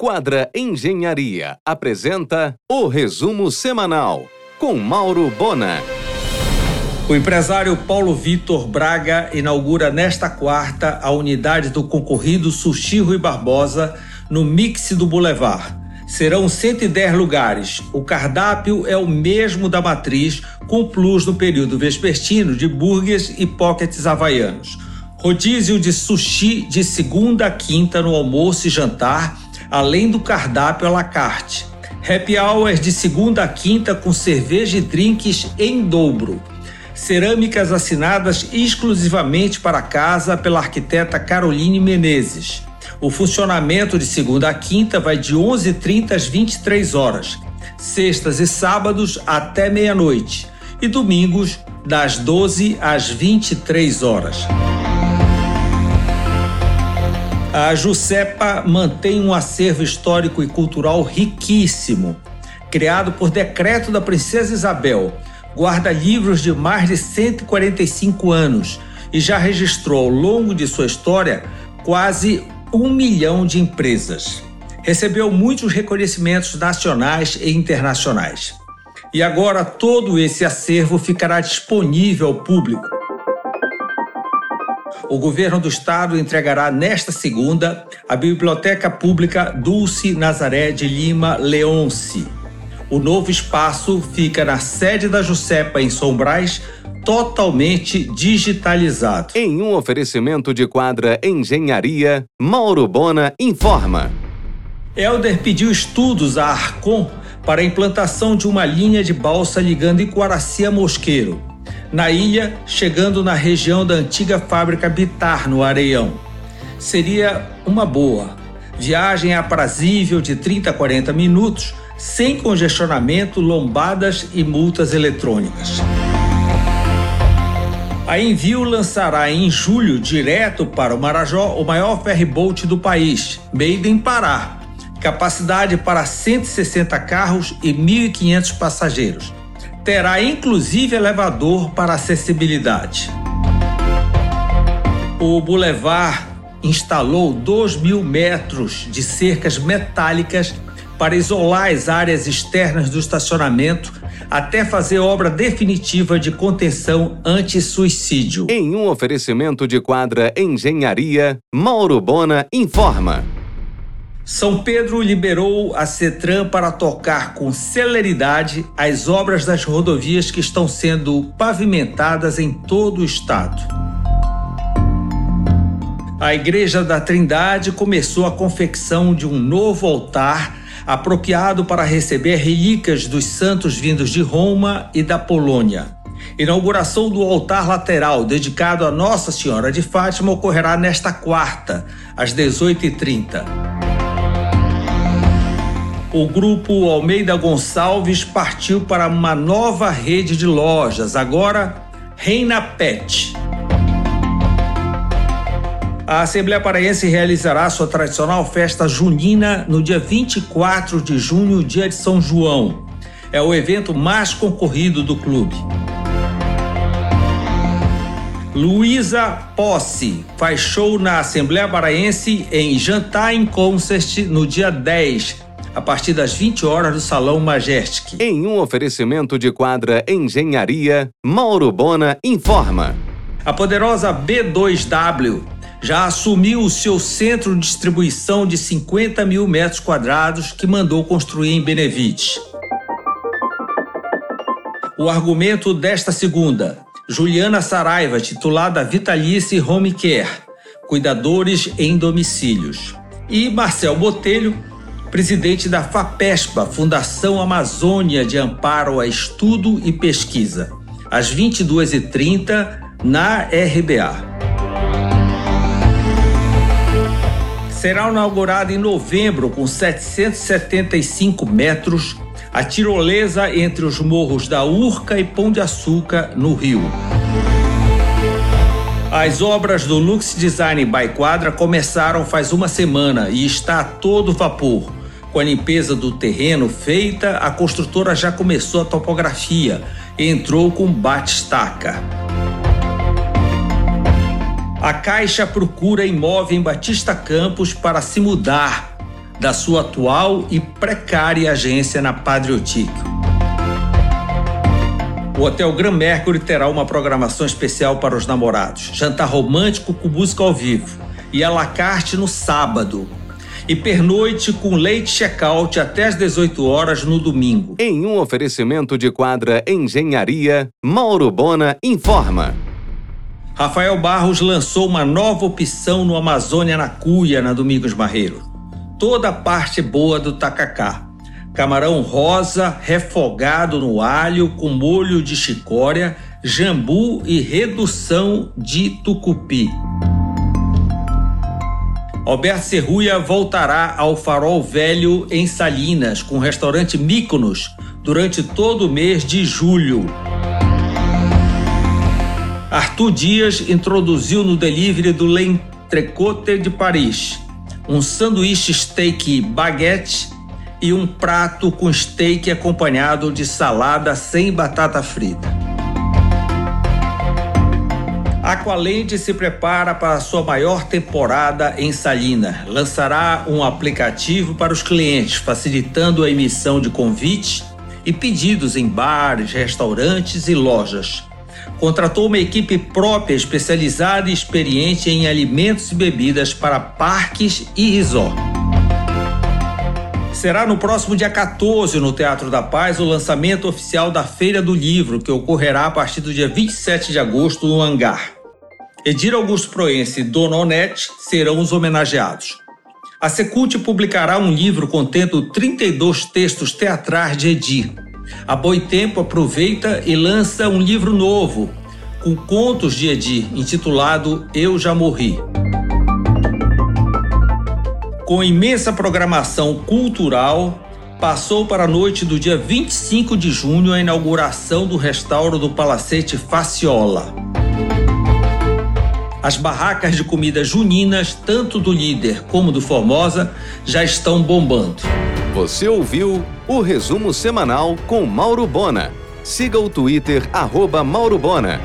Quadra Engenharia apresenta o resumo semanal com Mauro Bona. O empresário Paulo Vitor Braga inaugura nesta quarta a unidade do concorrido Sushi Rui Barbosa no Mix do Boulevard. Serão 110 lugares. O cardápio é o mesmo da matriz, com plus no período vespertino de burgers e pockets havaianos. Rodízio de sushi de segunda a quinta no almoço e jantar além do cardápio à la carte. Happy hours de segunda a quinta com cerveja e drinks em dobro. Cerâmicas assinadas exclusivamente para casa pela arquiteta Caroline Menezes. O funcionamento de segunda a quinta vai de 11h30 às 23 horas, sextas e sábados até meia-noite e domingos das 12 às 23 horas. A Jusepa mantém um acervo histórico e cultural riquíssimo. Criado por decreto da Princesa Isabel, guarda livros de mais de 145 anos e já registrou ao longo de sua história quase um milhão de empresas. Recebeu muitos reconhecimentos nacionais e internacionais. E agora todo esse acervo ficará disponível ao público o governo do estado entregará nesta segunda a Biblioteca Pública Dulce Nazaré de Lima Leonce. O novo espaço fica na sede da Jusepa em Sombrais, totalmente digitalizado. Em um oferecimento de quadra Engenharia, Mauro Bona informa. Elder pediu estudos à Arcom para a implantação de uma linha de balsa ligando Iquaraci a Mosqueiro na ilha, chegando na região da antiga fábrica Bitar, no Areião. Seria uma boa. Viagem aprazível de 30 a 40 minutos, sem congestionamento, lombadas e multas eletrônicas. A Envio lançará em julho, direto para o Marajó, o maior ferryboat do país, made in Pará. Capacidade para 160 carros e 1.500 passageiros terá inclusive elevador para acessibilidade. O Boulevard instalou 2 mil metros de cercas metálicas para isolar as áreas externas do estacionamento até fazer obra definitiva de contenção anti-suicídio. Em um oferecimento de quadra Engenharia, Mauro Bona informa. São Pedro liberou a CETRAN para tocar com celeridade as obras das rodovias que estão sendo pavimentadas em todo o estado. A Igreja da Trindade começou a confecção de um novo altar apropriado para receber relíquias dos santos vindos de Roma e da Polônia. Inauguração do altar lateral dedicado a Nossa Senhora de Fátima ocorrerá nesta quarta, às 18h30 o grupo Almeida Gonçalves partiu para uma nova rede de lojas, agora Reina Pet. A Assembleia Paraense realizará sua tradicional festa junina no dia 24 de junho, dia de São João. É o evento mais concorrido do clube. Luísa Posse faz show na Assembleia Paraense em Jantar em Concert no dia 10, a partir das 20 horas no Salão Majestic. Em um oferecimento de quadra Engenharia, Mauro Bona informa. A poderosa B2W já assumiu o seu centro de distribuição de 50 mil metros quadrados que mandou construir em Benevite. O argumento desta segunda: Juliana Saraiva, titulada Vitalice Home Care, cuidadores em domicílios. E Marcel Botelho, presidente da FAPESPA, Fundação Amazônia de Amparo a Estudo e Pesquisa, às 22h30 na RBA. Será inaugurada em novembro, com 775 metros, a tirolesa entre os morros da Urca e Pão de Açúcar, no Rio. As obras do Lux Design by Quadra começaram faz uma semana e está a todo vapor. Com a limpeza do terreno feita, a construtora já começou a topografia e entrou com bate-estaca. A Caixa procura imóvel em Batista Campos para se mudar. da sua atual e precária agência na Patriotic. O Hotel Gran Mercury terá uma programação especial para os namorados. Jantar romântico com música ao vivo. E a la carte no sábado. E pernoite com leite check-out até às 18 horas no domingo. Em um oferecimento de quadra Engenharia, Mauro Bona informa. Rafael Barros lançou uma nova opção no Amazônia na Cuia, na Domingos Barreiro. Toda a parte boa do tacacá camarão rosa refogado no alho com molho de chicória, jambu e redução de tucupi. Alberto Serruia voltará ao Farol Velho em Salinas, com o restaurante Míconos, durante todo o mês de julho. Arthur Dias introduziu no delivery do L'Entrecote de Paris um sanduíche steak baguete e um prato com steak acompanhado de salada sem batata frita. Aqualente se prepara para sua maior temporada em Salina. Lançará um aplicativo para os clientes, facilitando a emissão de convites e pedidos em bares, restaurantes e lojas. Contratou uma equipe própria especializada e experiente em alimentos e bebidas para parques e resorts. Será no próximo dia 14, no Teatro da Paz, o lançamento oficial da Feira do Livro, que ocorrerá a partir do dia 27 de agosto no Hangar. Edir Augusto Proença e Dona Onete serão os homenageados. A Secult publicará um livro contendo 32 textos teatrais de Edir. A Boitempo aproveita e lança um livro novo, com contos de Edir, intitulado Eu Já Morri com imensa programação cultural, passou para a noite do dia 25 de junho a inauguração do restauro do Palacete Faciola. As barracas de comida juninas, tanto do líder como do Formosa, já estão bombando. Você ouviu o resumo semanal com Mauro Bona. Siga o Twitter, arroba Mauro Bona.